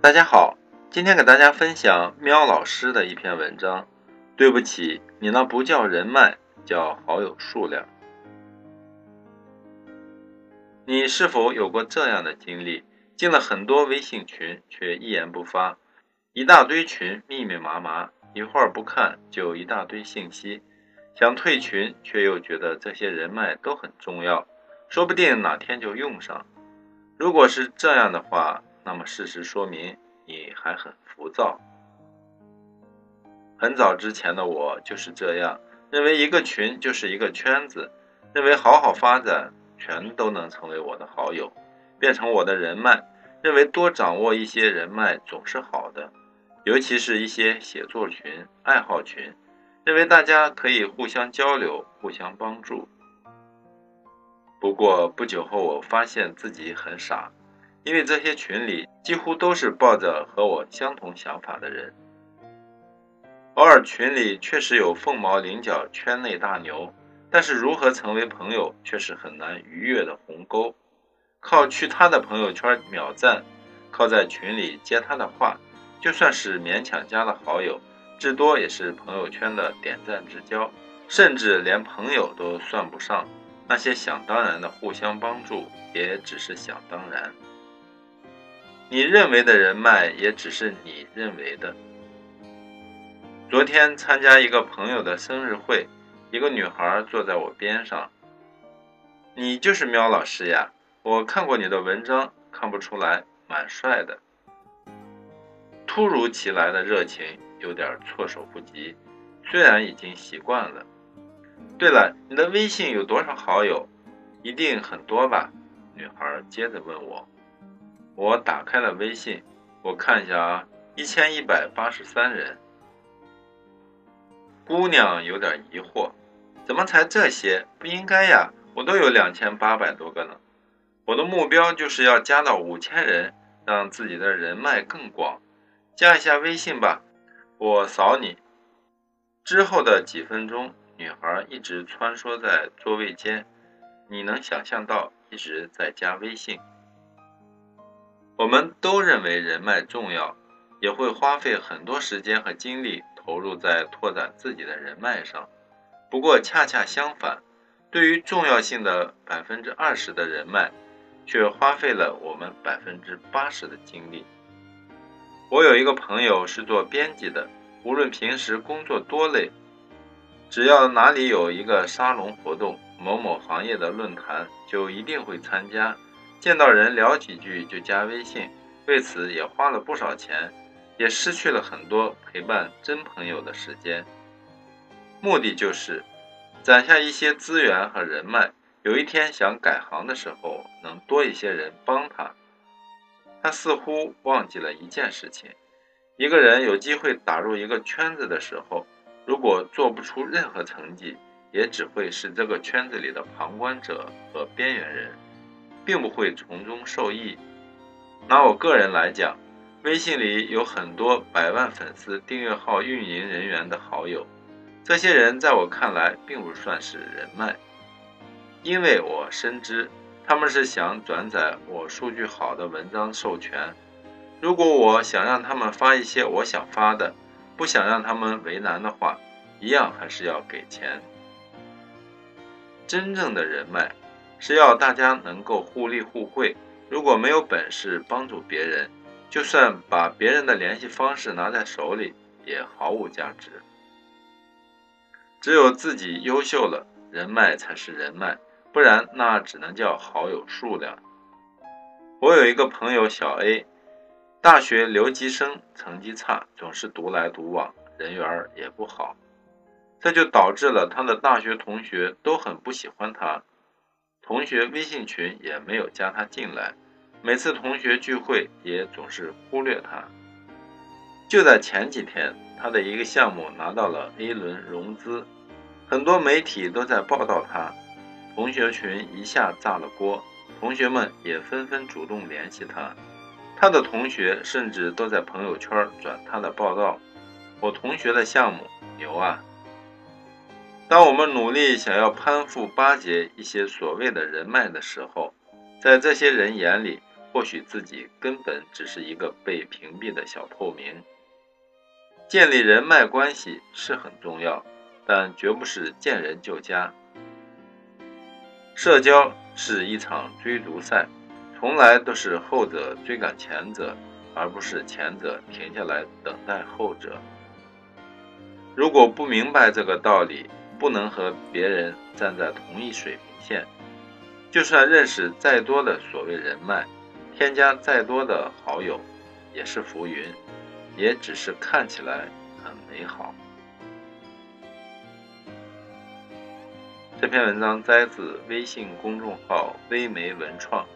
大家好今天给大家分享喵老师的一篇文章。对不起你那不叫人脉叫好友数量。你是否有过这样的经历？进了很多微信群，却一言不发，一大堆群密密麻麻，一会儿不看就一大堆信息，想退群，却又觉得这些人脉都很重要，说不定哪天就用上。如果是这样的话，那么事实说明你还很浮躁。很早之前的我就是这样，认为一个群就是一个圈子，认为好好发展，全都能成为我的好友。变成我的人脉，认为多掌握一些人脉总是好的，尤其是一些写作群、爱好群，认为大家可以互相交流、互相帮助。不过不久后，我发现自己很傻，因为这些群里几乎都是抱着和我相同想法的人。偶尔群里确实有凤毛麟角圈内大牛，但是如何成为朋友却是很难逾越的鸿沟。靠去他的朋友圈秒赞，靠在群里接他的话，就算是勉强加了好友，至多也是朋友圈的点赞之交，甚至连朋友都算不上。那些想当然的互相帮助，也只是想当然。你认为的人脉，也只是你认为的。昨天参加一个朋友的生日会，一个女孩坐在我边上，你就是喵老师呀。我看过你的文章，看不出来，蛮帅的。突如其来的热情有点措手不及，虽然已经习惯了。对了，你的微信有多少好友？一定很多吧？女孩接着问我。我打开了微信，我看一下啊，一千一百八十三人。姑娘有点疑惑，怎么才这些？不应该呀，我都有两千八百多个呢。我的目标就是要加到五千人，让自己的人脉更广。加一下微信吧，我扫你。之后的几分钟，女孩一直穿梭在座位间，你能想象到一直在加微信。我们都认为人脉重要，也会花费很多时间和精力投入在拓展自己的人脉上。不过恰恰相反，对于重要性的百分之二十的人脉。却花费了我们百分之八十的精力。我有一个朋友是做编辑的，无论平时工作多累，只要哪里有一个沙龙活动、某某行业的论坛，就一定会参加。见到人聊几句就加微信，为此也花了不少钱，也失去了很多陪伴真朋友的时间。目的就是攒下一些资源和人脉。有一天想改行的时候，能多一些人帮他。他似乎忘记了一件事情：一个人有机会打入一个圈子的时候，如果做不出任何成绩，也只会是这个圈子里的旁观者和边缘人，并不会从中受益。拿我个人来讲，微信里有很多百万粉丝、订阅号运营人员的好友，这些人在我看来并不算是人脉。因为我深知他们是想转载我数据好的文章授权，如果我想让他们发一些我想发的，不想让他们为难的话，一样还是要给钱。真正的人脉是要大家能够互利互惠，如果没有本事帮助别人，就算把别人的联系方式拿在手里，也毫无价值。只有自己优秀了，人脉才是人脉。不然，那只能叫好友数量。我有一个朋友小 A，大学留级生，成绩差，总是独来独往，人缘也不好，这就导致了他的大学同学都很不喜欢他，同学微信群也没有加他进来，每次同学聚会也总是忽略他。就在前几天，他的一个项目拿到了 A 轮融资，很多媒体都在报道他。同学群一下炸了锅，同学们也纷纷主动联系他，他的同学甚至都在朋友圈转他的报道。我同学的项目牛啊！当我们努力想要攀附巴结一些所谓的人脉的时候，在这些人眼里，或许自己根本只是一个被屏蔽的小透明。建立人脉关系是很重要，但绝不是见人就加。社交是一场追逐赛，从来都是后者追赶前者，而不是前者停下来等待后者。如果不明白这个道理，不能和别人站在同一水平线，就算认识再多的所谓人脉，添加再多的好友，也是浮云，也只是看起来很美好。这篇文章摘自微信公众号“微媒文创”。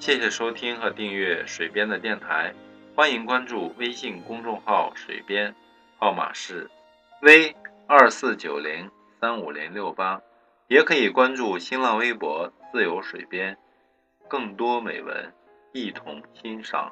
谢谢收听和订阅水边的电台，欢迎关注微信公众号“水边”，号码是 V 二四九零三五零六八，也可以关注新浪微博“自由水边”，更多美文一同欣赏。